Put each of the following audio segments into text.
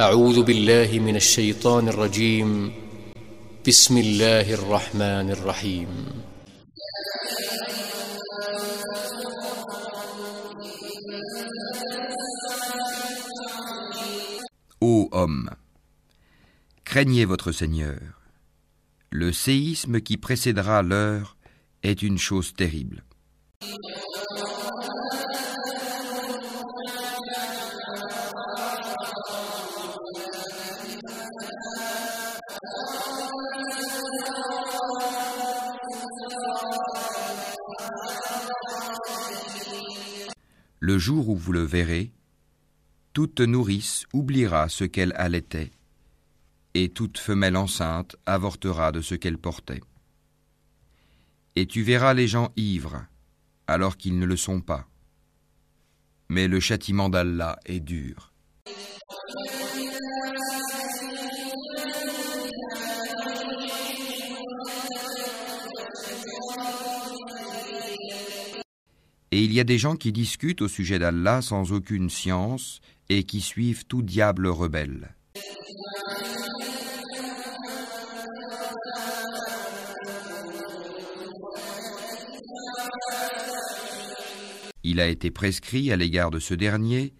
أعوذ بالله من الشيطان الرجيم بسم الله الرحمن الرحيم Ô homme, craignez votre Seigneur. Le séisme qui précédera l'heure est une chose terrible. Le jour où vous le verrez, toute nourrice oubliera ce qu'elle allaitait, et toute femelle enceinte avortera de ce qu'elle portait. Et tu verras les gens ivres, alors qu'ils ne le sont pas. Mais le châtiment d'Allah est dur. Et il y a des gens qui discutent au sujet d'Allah sans aucune science et qui suivent tout diable rebelle. Il a été prescrit à l'égard de ce dernier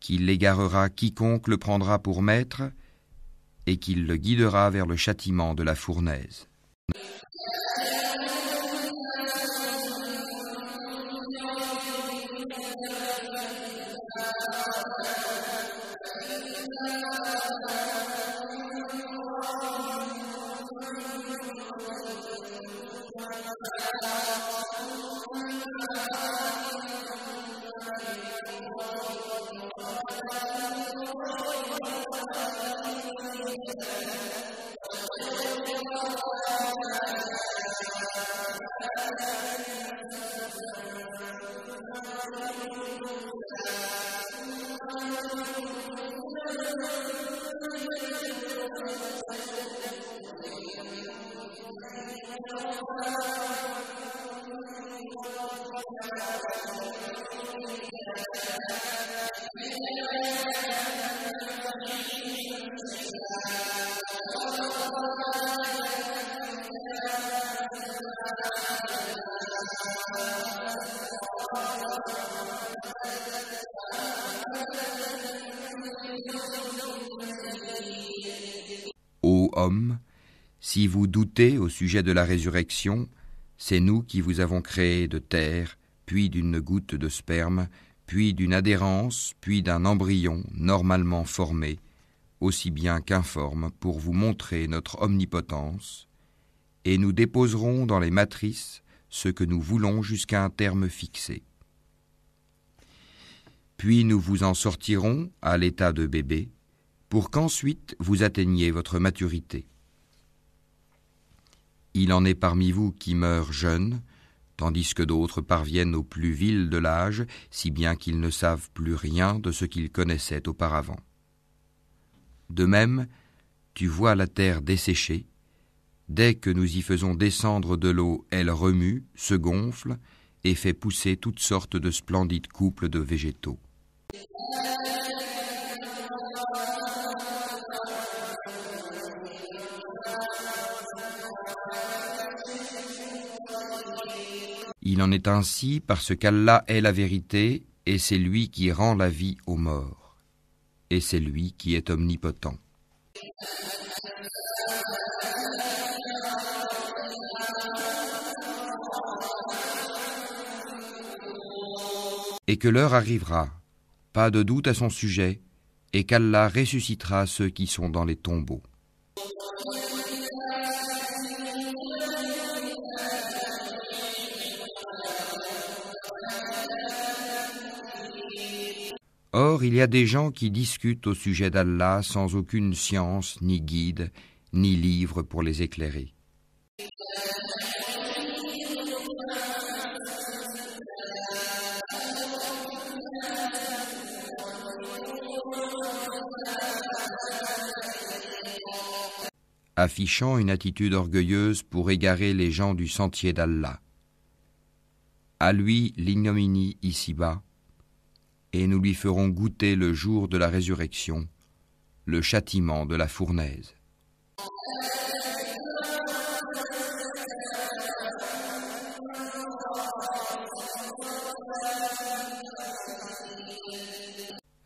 qu'il égarera quiconque le prendra pour maître et qu'il le guidera vers le châtiment de la fournaise. Ô homme, si vous doutez au sujet de la résurrection, c'est nous qui vous avons créé de terre, puis d'une goutte de sperme, puis d'une adhérence, puis d'un embryon normalement formé, aussi bien qu'informe, pour vous montrer notre omnipotence, et nous déposerons dans les matrices ce que nous voulons jusqu'à un terme fixé. Puis nous vous en sortirons à l'état de bébé, pour qu'ensuite vous atteigniez votre maturité. Il en est parmi vous qui meurent jeunes, tandis que d'autres parviennent au plus vil de l'âge, si bien qu'ils ne savent plus rien de ce qu'ils connaissaient auparavant. De même, tu vois la terre desséchée, dès que nous y faisons descendre de l'eau, elle remue, se gonfle et fait pousser toutes sortes de splendides couples de végétaux. Il en est ainsi parce qu'Allah est la vérité et c'est lui qui rend la vie aux morts. Et c'est lui qui est omnipotent. Et que l'heure arrivera, pas de doute à son sujet, et qu'Allah ressuscitera ceux qui sont dans les tombeaux. Or, il y a des gens qui discutent au sujet d'Allah sans aucune science, ni guide, ni livre pour les éclairer. Affichant une attitude orgueilleuse pour égarer les gens du sentier d'Allah. À lui l'ignominie ici-bas, et nous lui ferons goûter le jour de la résurrection, le châtiment de la fournaise.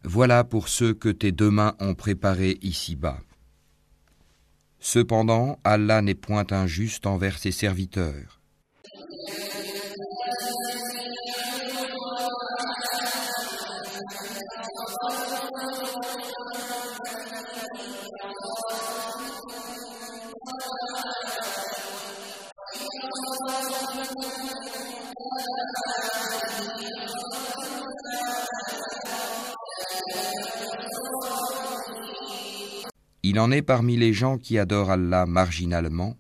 Voilà pour ceux que tes deux mains ont préparés ici-bas. Cependant, Allah n'est point injuste envers ses serviteurs. Il en est parmi les gens qui adorent Allah marginalement.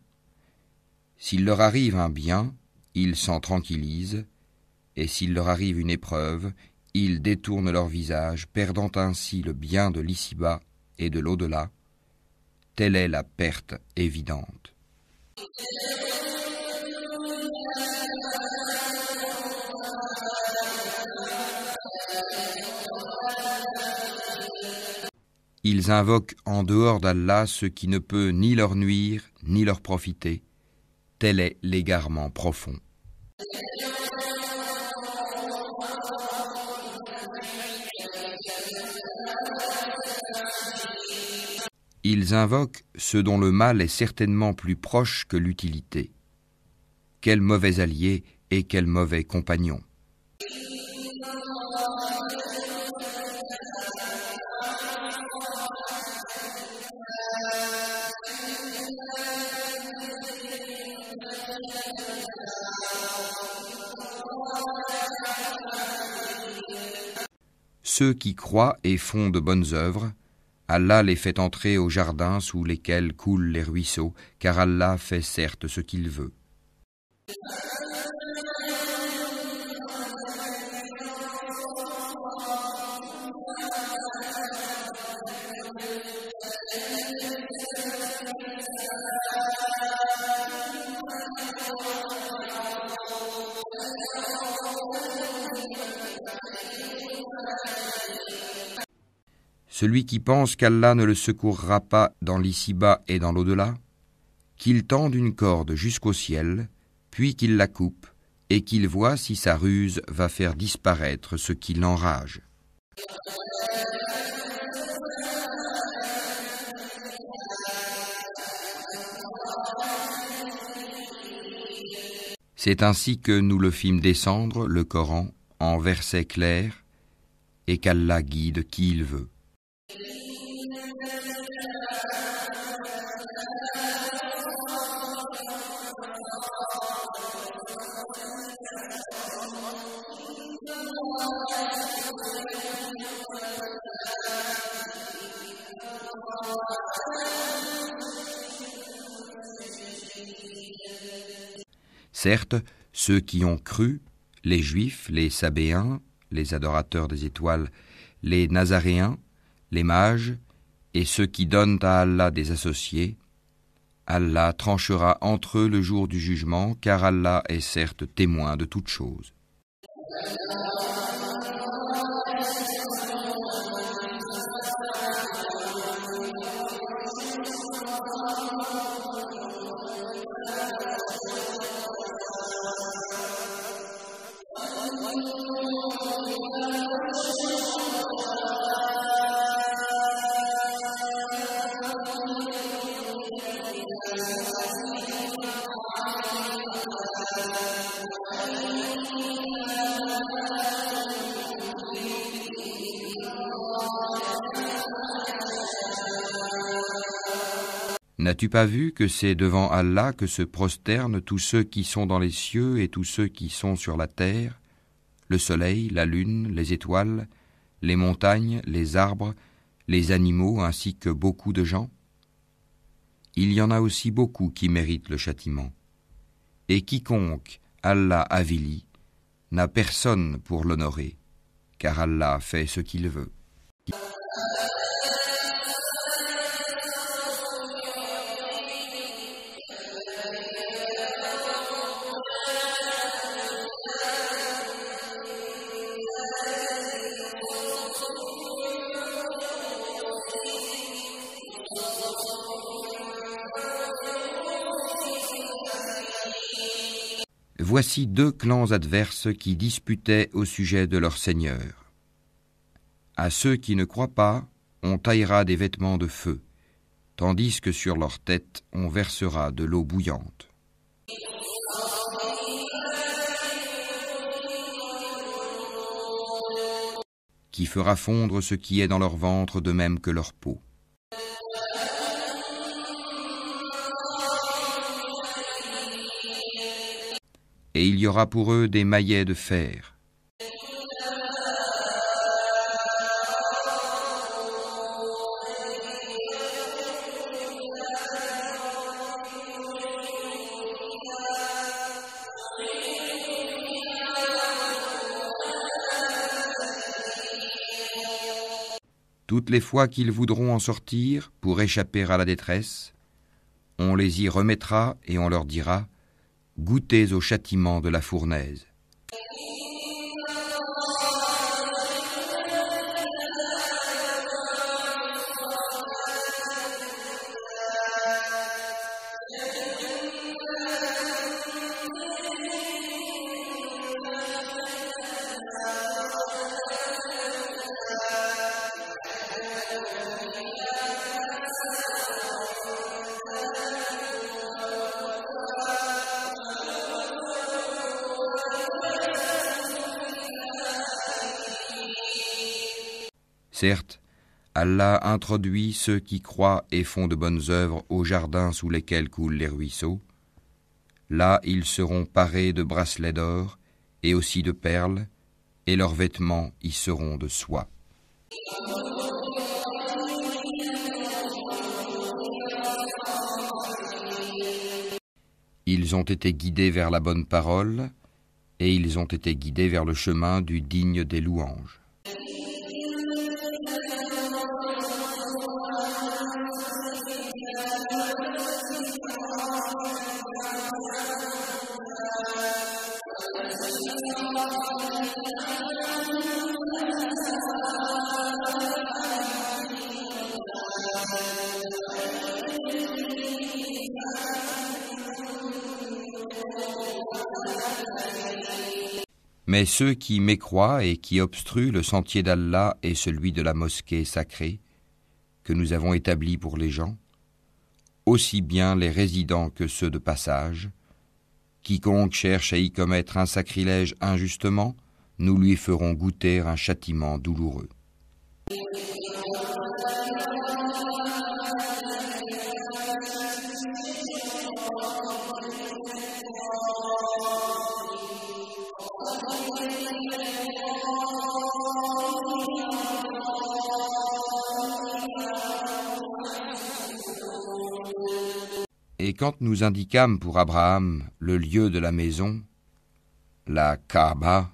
S'il leur arrive un bien, ils s'en tranquillisent, et s'il leur arrive une épreuve, ils détournent leur visage, perdant ainsi le bien de l'ici-bas et de l'au-delà. Telle est la perte évidente. Ils invoquent en dehors d'Allah ce qui ne peut ni leur nuire ni leur profiter. Tel est l'égarement profond. Ils invoquent ce dont le mal est certainement plus proche que l'utilité. Quel mauvais allié et quel mauvais compagnon. Ceux qui croient et font de bonnes œuvres, Allah les fait entrer au jardin sous lesquels coulent les ruisseaux, car Allah fait certes ce qu'il veut. Celui qui pense qu'Allah ne le secourra pas dans l'ici-bas et dans l'au-delà, qu'il tende une corde jusqu'au ciel, puis qu'il la coupe, et qu'il voit si sa ruse va faire disparaître ce qui l'enrage. C'est ainsi que nous le fîmes descendre, le Coran, en versets clairs, et qu'Allah guide qui il veut. Certes, ceux qui ont cru, les Juifs, les Sabéens, les adorateurs des étoiles, les Nazaréens, les mages, et ceux qui donnent à Allah des associés, Allah tranchera entre eux le jour du jugement, car Allah est certes témoin de toutes choses. N'as-tu pas vu que c'est devant Allah que se prosternent tous ceux qui sont dans les cieux et tous ceux qui sont sur la terre, le soleil, la lune, les étoiles, les montagnes, les arbres, les animaux ainsi que beaucoup de gens? Il y en a aussi beaucoup qui méritent le châtiment. Et quiconque Allah avilit n'a personne pour l'honorer, car Allah fait ce qu'il veut. Voici deux clans adverses qui disputaient au sujet de leur Seigneur. À ceux qui ne croient pas, on taillera des vêtements de feu, tandis que sur leur tête on versera de l'eau bouillante. qui fera fondre ce qui est dans leur ventre de même que leur peau. Et il y aura pour eux des maillets de fer. Toutes les fois qu'ils voudront en sortir pour échapper à la détresse, on les y remettra et on leur dira Goûtez au châtiment de la fournaise. Certes, Allah introduit ceux qui croient et font de bonnes œuvres aux jardins sous lesquels coulent les ruisseaux. Là, ils seront parés de bracelets d'or et aussi de perles, et leurs vêtements y seront de soie. Ils ont été guidés vers la bonne parole, et ils ont été guidés vers le chemin du digne des louanges. Mais ceux qui mécroient et qui obstruent le sentier d'Allah et celui de la mosquée sacrée que nous avons établi pour les gens, aussi bien les résidents que ceux de passage, quiconque cherche à y commettre un sacrilège injustement, nous lui ferons goûter un châtiment douloureux. Et quand nous indiquâmes pour Abraham le lieu de la maison, la Kaaba,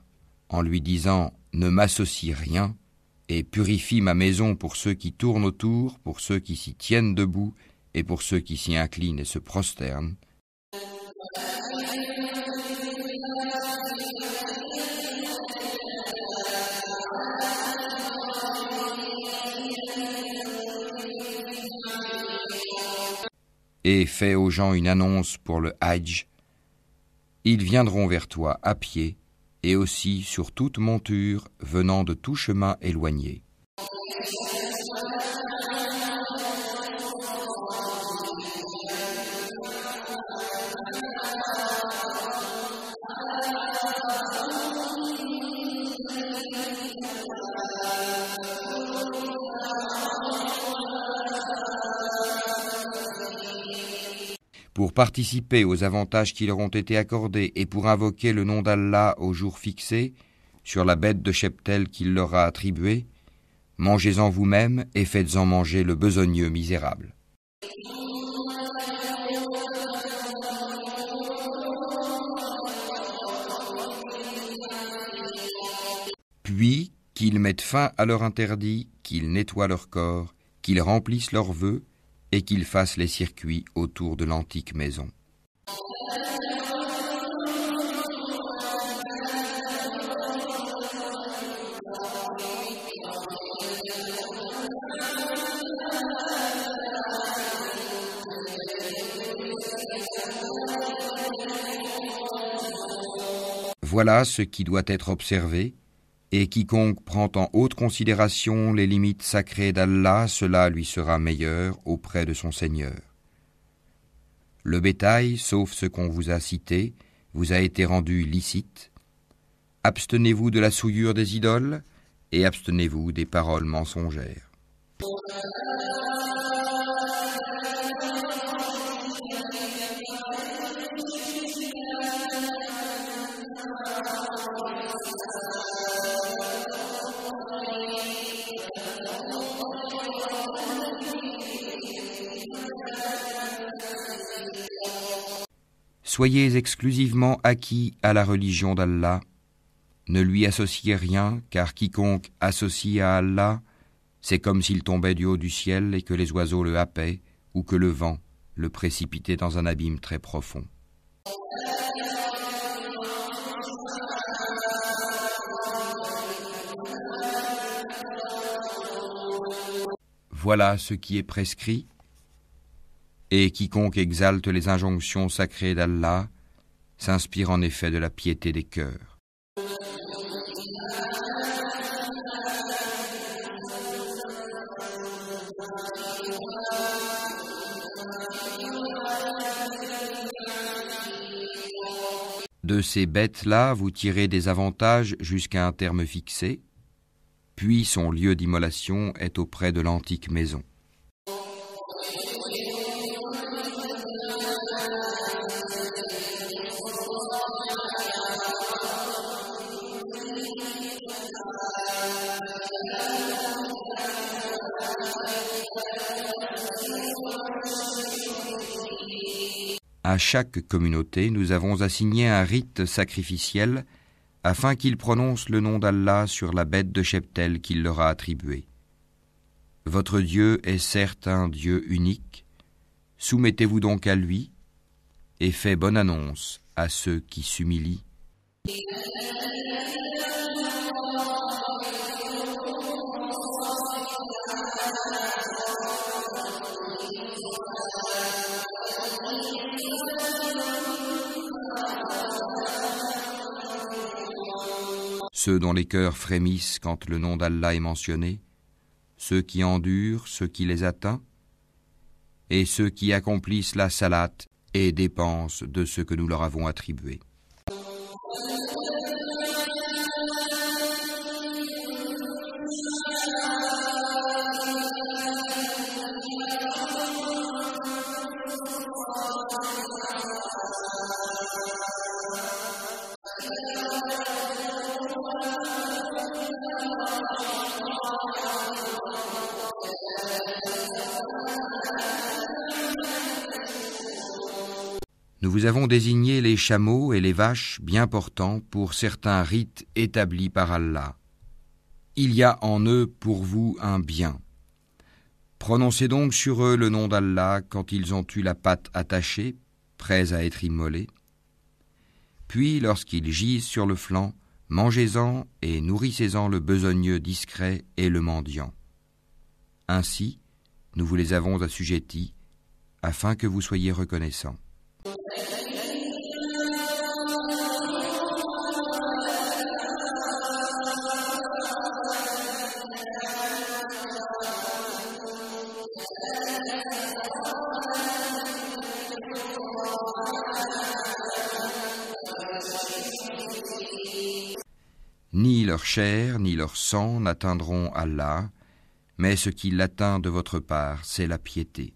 en lui disant Ne m'associe rien, et purifie ma maison pour ceux qui tournent autour, pour ceux qui s'y tiennent debout, et pour ceux qui s'y inclinent et se prosternent, et fais aux gens une annonce pour le Hajj, ils viendront vers toi à pied et aussi sur toute monture venant de tout chemin éloigné. Pour participer aux avantages qui leur ont été accordés et pour invoquer le nom d'Allah au jour fixé, sur la bête de cheptel qu'il leur a attribuée, mangez-en vous-même et faites-en manger le besogneux misérable. Puis qu'ils mettent fin à leur interdit, qu'ils nettoient leur corps, qu'ils remplissent leurs vœux, et qu'il fasse les circuits autour de l'antique maison. Voilà ce qui doit être observé et quiconque prend en haute considération les limites sacrées d'Allah, cela lui sera meilleur auprès de son Seigneur. Le bétail, sauf ce qu'on vous a cité, vous a été rendu licite. Abstenez-vous de la souillure des idoles, et abstenez-vous des paroles mensongères. Soyez exclusivement acquis à la religion d'Allah. Ne lui associez rien, car quiconque associe à Allah, c'est comme s'il tombait du haut du ciel et que les oiseaux le happaient, ou que le vent le précipitait dans un abîme très profond. Voilà ce qui est prescrit, et quiconque exalte les injonctions sacrées d'Allah s'inspire en effet de la piété des cœurs. De ces bêtes-là, vous tirez des avantages jusqu'à un terme fixé, puis son lieu d'immolation est auprès de l'antique maison. Chaque communauté, nous avons assigné un rite sacrificiel afin qu'ils prononcent le nom d'Allah sur la bête de cheptel qu'il leur a attribuée. Votre Dieu est certes un Dieu unique, soumettez-vous donc à lui et faites bonne annonce à ceux qui s'humilient. Ceux dont les cœurs frémissent quand le nom d'Allah est mentionné, ceux qui endurent ce qui les atteint, et ceux qui accomplissent la salat et dépensent de ce que nous leur avons attribué. Nous avons désigné les chameaux et les vaches bien portants pour certains rites établis par Allah. Il y a en eux pour vous un bien. Prononcez donc sur eux le nom d'Allah quand ils ont eu la patte attachée, prêts à être immolés. Puis, lorsqu'ils gisent sur le flanc, mangez-en et nourrissez-en le besogneux discret et le mendiant. Ainsi, nous vous les avons assujettis, afin que vous soyez reconnaissants. Ni leur chair ni leur sang n'atteindront Allah, mais ce qui l'atteint de votre part, c'est la piété.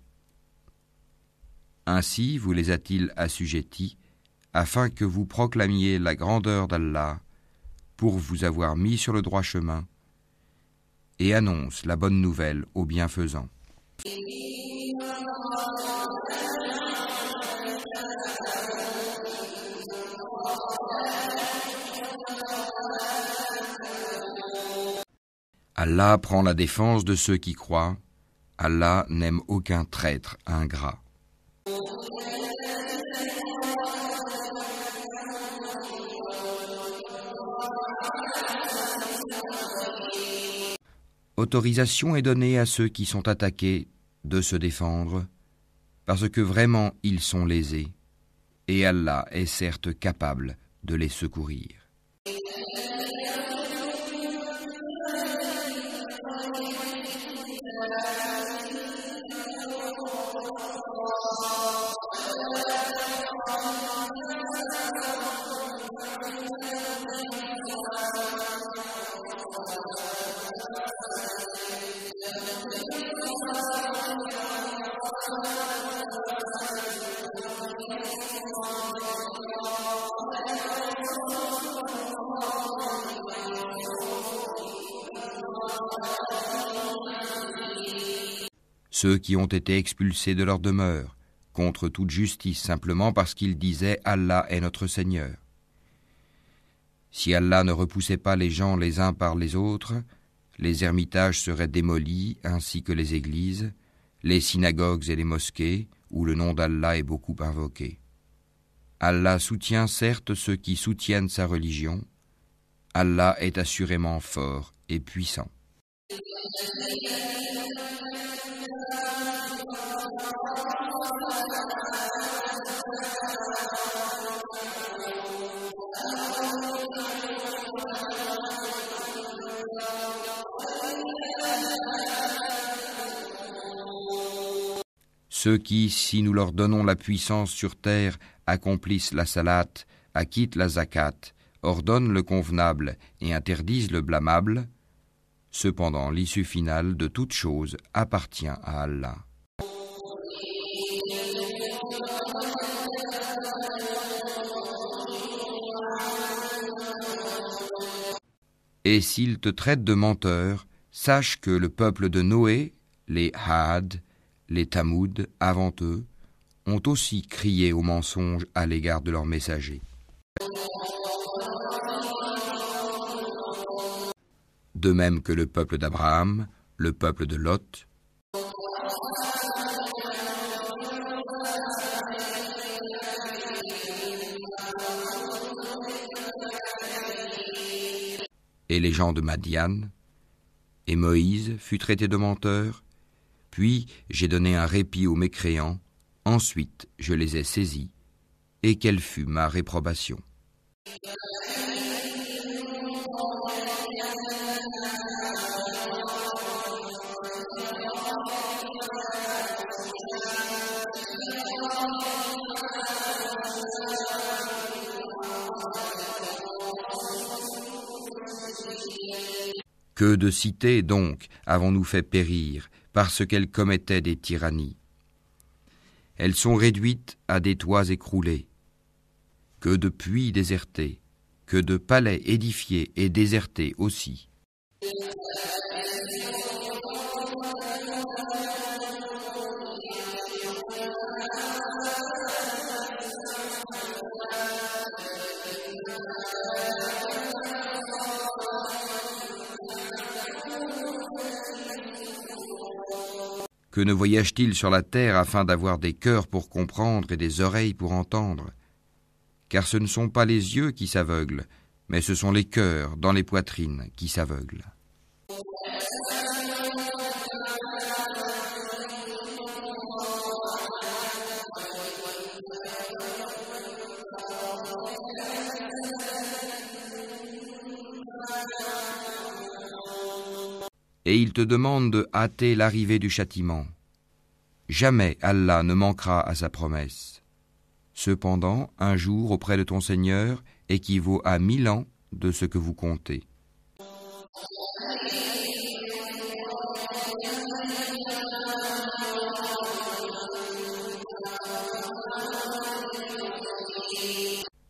Ainsi vous les a-t-il assujettis, afin que vous proclamiez la grandeur d'Allah, pour vous avoir mis sur le droit chemin, et annonce la bonne nouvelle aux bienfaisants. Allah prend la défense de ceux qui croient. Allah n'aime aucun traître ingrat. Autorisation est donnée à ceux qui sont attaqués de se défendre, parce que vraiment ils sont lésés, et Allah est certes capable de les secourir. Ceux qui ont été expulsés de leur demeure, contre toute justice simplement parce qu'ils disaient Allah est notre Seigneur. Si Allah ne repoussait pas les gens les uns par les autres, les ermitages seraient démolis ainsi que les églises, les synagogues et les mosquées, où le nom d'Allah est beaucoup invoqué. Allah soutient certes ceux qui soutiennent sa religion, Allah est assurément fort et puissant. Ceux qui, si nous leur donnons la puissance sur terre, accomplissent la salat, acquittent la zakat, ordonnent le convenable et interdisent le blâmable, cependant l'issue finale de toute chose appartient à Allah. Et s'ils te traitent de menteur, sache que le peuple de Noé, les Had, les Tamoud, avant eux, ont aussi crié au mensonge à l'égard de leurs messagers. De même que le peuple d'Abraham, le peuple de Lot, et les gens de Madian, et Moïse fut traité de menteur, puis j'ai donné un répit aux mécréants, ensuite je les ai saisis, et quelle fut ma réprobation? Que de cités donc avons-nous fait périr parce qu'elles commettaient des tyrannies. Elles sont réduites à des toits écroulés, que de puits désertés, que de palais édifiés et désertés aussi. Que ne voyage-t-il sur la terre afin d'avoir des cœurs pour comprendre et des oreilles pour entendre? Car ce ne sont pas les yeux qui s'aveuglent, mais ce sont les cœurs dans les poitrines qui s'aveuglent. Et il te demande de hâter l'arrivée du châtiment. Jamais Allah ne manquera à sa promesse. Cependant, un jour auprès de ton Seigneur équivaut à mille ans de ce que vous comptez.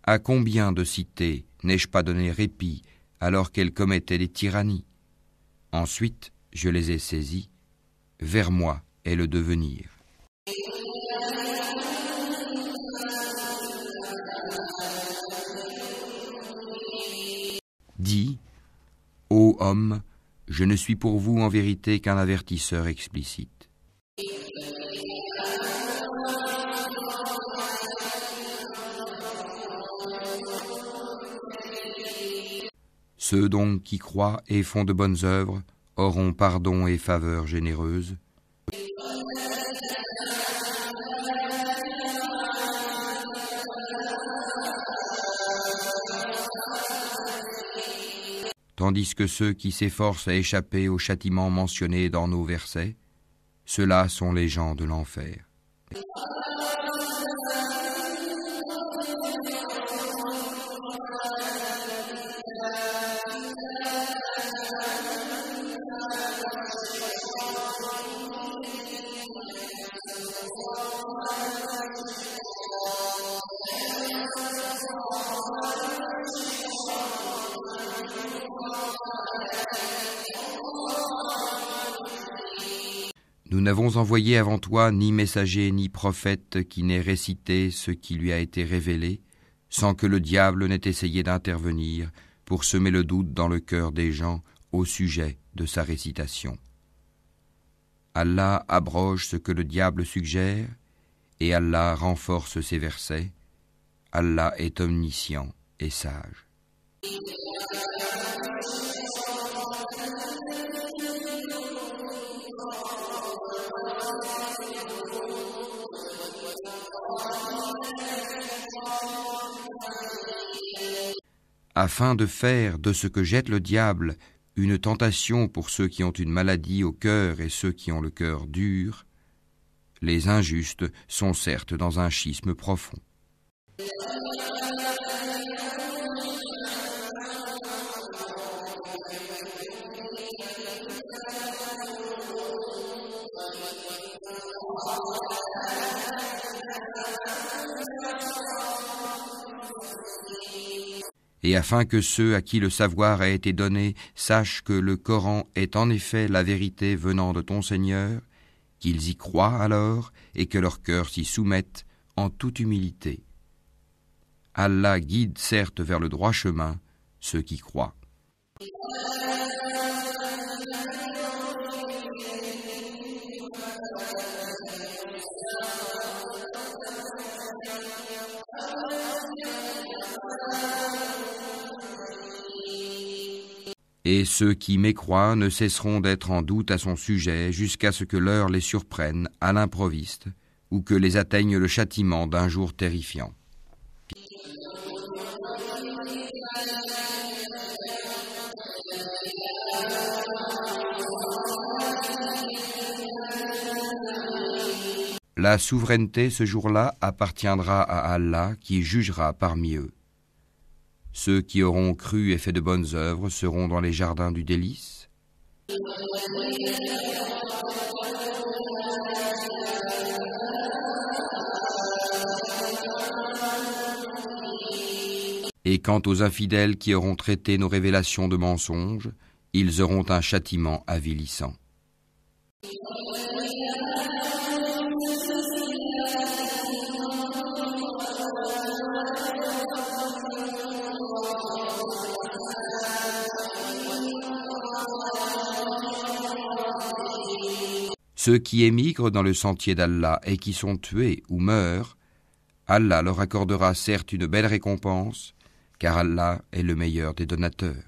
À combien de cités n'ai-je pas donné répit alors qu'elles commettaient des tyrannies? Ensuite, je les ai saisis. Vers moi est le devenir. Dis, ô homme, je ne suis pour vous en vérité qu'un avertisseur explicite. Ceux donc qui croient et font de bonnes œuvres auront pardon et faveur généreuse. tandis que ceux qui s'efforcent à échapper au châtiment mentionné dans nos versets, ceux-là sont les gens de l'enfer. Nous n'avons envoyé avant toi ni messager ni prophète qui n'ait récité ce qui lui a été révélé, sans que le diable n'ait essayé d'intervenir pour semer le doute dans le cœur des gens au sujet de sa récitation. Allah abroge ce que le diable suggère, et Allah renforce ses versets. Allah est omniscient et sage. Afin de faire de ce que jette le diable une tentation pour ceux qui ont une maladie au cœur et ceux qui ont le cœur dur, les injustes sont certes dans un schisme profond. Et afin que ceux à qui le savoir a été donné sachent que le Coran est en effet la vérité venant de ton Seigneur, qu'ils y croient alors et que leur cœur s'y soumette en toute humilité. Allah guide certes vers le droit chemin ceux qui croient. Et ceux qui mécroient ne cesseront d'être en doute à son sujet jusqu'à ce que l'heure les surprenne à l'improviste ou que les atteigne le châtiment d'un jour terrifiant. La souveraineté ce jour-là appartiendra à Allah qui jugera parmi eux. Ceux qui auront cru et fait de bonnes œuvres seront dans les jardins du délice. Et quant aux infidèles qui auront traité nos révélations de mensonges, ils auront un châtiment avilissant. Ceux qui émigrent dans le sentier d'Allah et qui sont tués ou meurent, Allah leur accordera certes une belle récompense, car Allah est le meilleur des donateurs.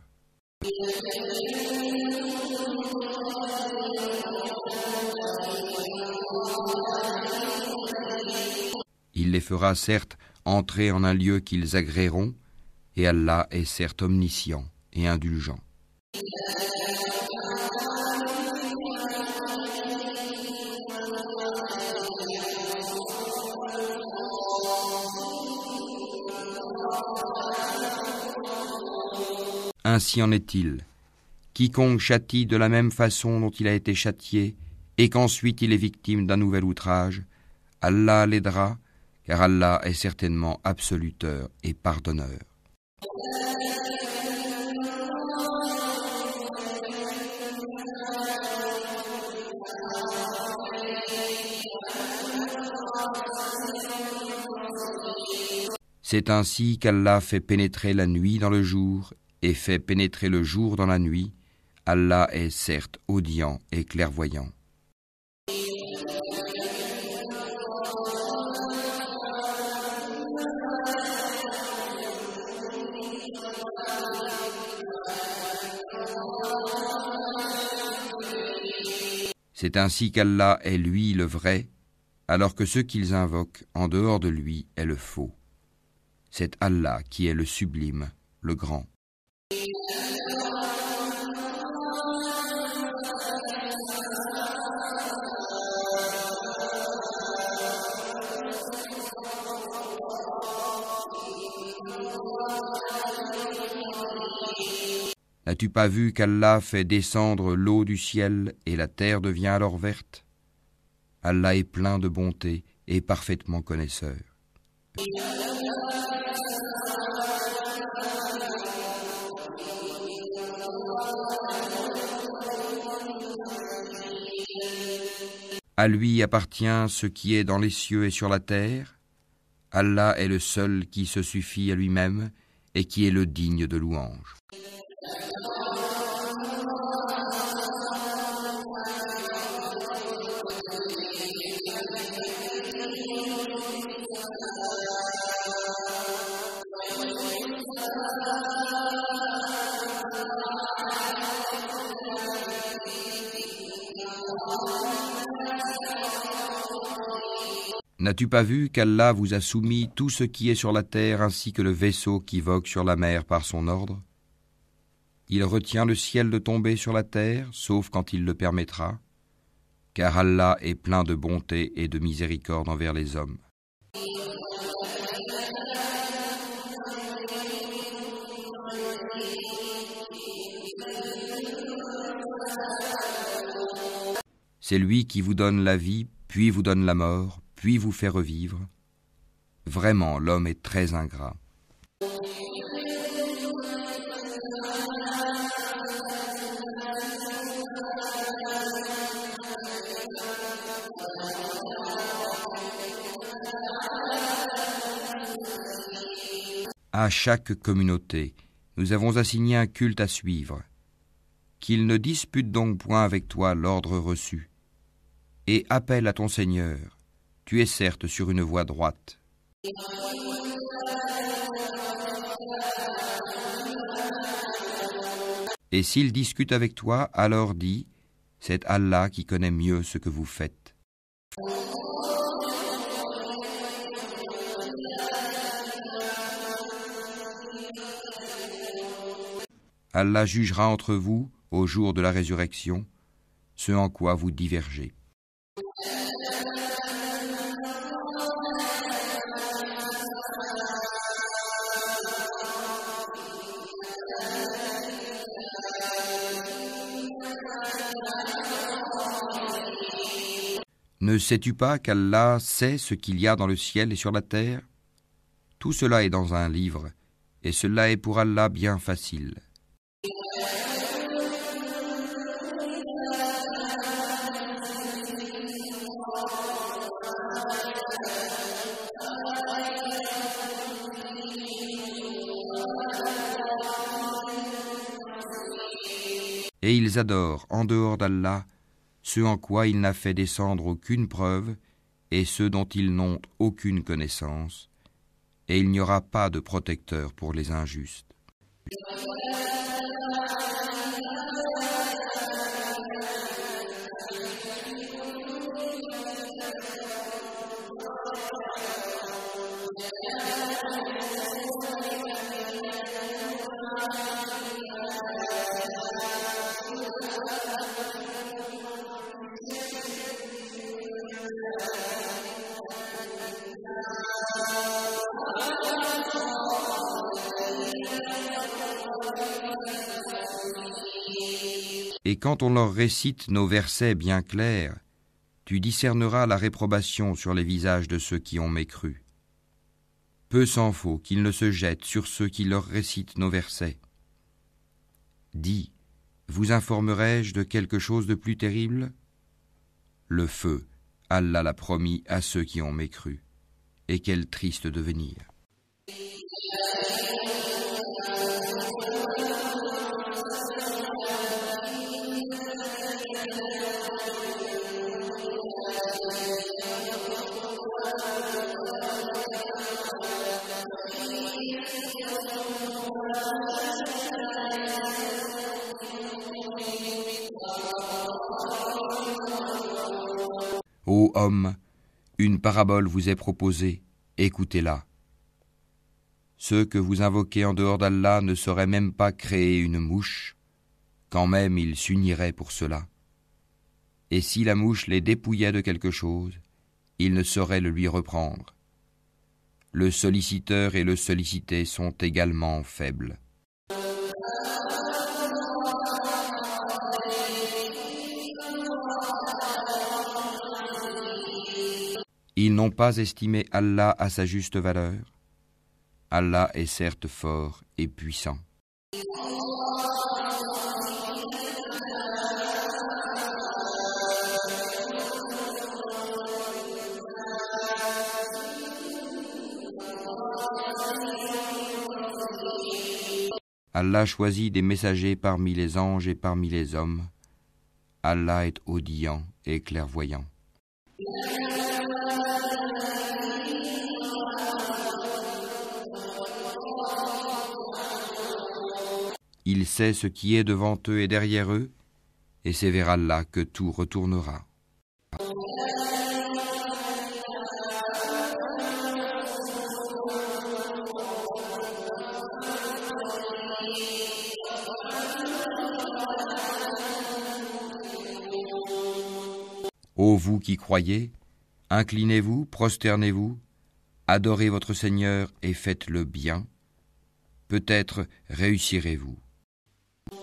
Il les fera certes entrer en un lieu qu'ils agréeront, et Allah est certes omniscient et indulgent. Ainsi en est-il. Quiconque châtie de la même façon dont il a été châtié, et qu'ensuite il est victime d'un nouvel outrage, Allah l'aidera, car Allah est certainement absoluteur et pardonneur. C'est ainsi qu'Allah fait pénétrer la nuit dans le jour et fait pénétrer le jour dans la nuit, Allah est certes audient et clairvoyant. C'est ainsi qu'Allah est lui le vrai, alors que ce qu'ils invoquent en dehors de lui est le faux. C'est Allah qui est le sublime, le grand. N'as-tu pas vu qu'Allah fait descendre l'eau du ciel et la terre devient alors verte? Allah est plein de bonté et parfaitement connaisseur. À lui appartient ce qui est dans les cieux et sur la terre. Allah est le seul qui se suffit à lui-même et qui est le digne de louange. N'as-tu pas vu qu'Allah vous a soumis tout ce qui est sur la terre ainsi que le vaisseau qui vogue sur la mer par son ordre? Il retient le ciel de tomber sur la terre, sauf quand il le permettra, car Allah est plein de bonté et de miséricorde envers les hommes. C'est lui qui vous donne la vie, puis vous donne la mort, puis vous fait revivre. Vraiment, l'homme est très ingrat. À chaque communauté, nous avons assigné un culte à suivre. Qu'il ne dispute donc point avec toi l'ordre reçu, et appelle à ton Seigneur, tu es certes sur une voie droite. Et s'il discute avec toi, alors dis, c'est Allah qui connaît mieux ce que vous faites. Allah jugera entre vous, au jour de la résurrection, ce en quoi vous divergez. Ne sais-tu pas qu'Allah sait ce qu'il y a dans le ciel et sur la terre? Tout cela est dans un livre, et cela est pour Allah bien facile. Et ils adorent, en dehors d'Allah, ce en quoi il n'a fait descendre aucune preuve et ceux dont ils n'ont aucune connaissance, et il n'y aura pas de protecteur pour les injustes. Quand on leur récite nos versets bien clairs, tu discerneras la réprobation sur les visages de ceux qui ont mécru. Peu s'en faut qu'ils ne se jettent sur ceux qui leur récitent nos versets. Dis, vous informerai-je de quelque chose de plus terrible? Le feu, Allah l'a promis à ceux qui ont mécru. Et quel triste devenir. Homme, une parabole vous est proposée, écoutez-la. Ceux que vous invoquez en dehors d'Allah ne sauraient même pas créer une mouche, quand même ils s'uniraient pour cela. Et si la mouche les dépouillait de quelque chose, ils ne sauraient le lui reprendre. Le solliciteur et le sollicité sont également faibles. Ils n'ont pas estimé Allah à sa juste valeur. Allah est certes fort et puissant. Allah choisit des messagers parmi les anges et parmi les hommes. Allah est audient et clairvoyant. Il sait ce qui est devant eux et derrière eux, et c'est vers Allah que tout retournera. Ô vous qui croyez, inclinez-vous, prosternez-vous, adorez votre Seigneur et faites le bien. Peut-être réussirez-vous.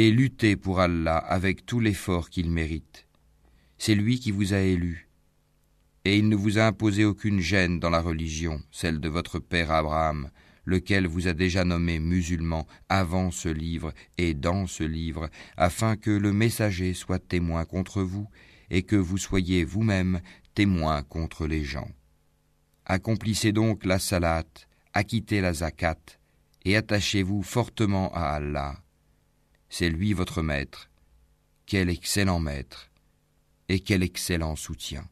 et luttez pour Allah avec tout l'effort qu'il mérite. C'est lui qui vous a élu. Et il ne vous a imposé aucune gêne dans la religion, celle de votre père Abraham, lequel vous a déjà nommé musulman avant ce livre et dans ce livre, afin que le messager soit témoin contre vous et que vous soyez vous-même témoin contre les gens. Accomplissez donc la salat, acquittez la zakat, et attachez-vous fortement à Allah c'est lui votre maître. Quel excellent maître et quel excellent soutien.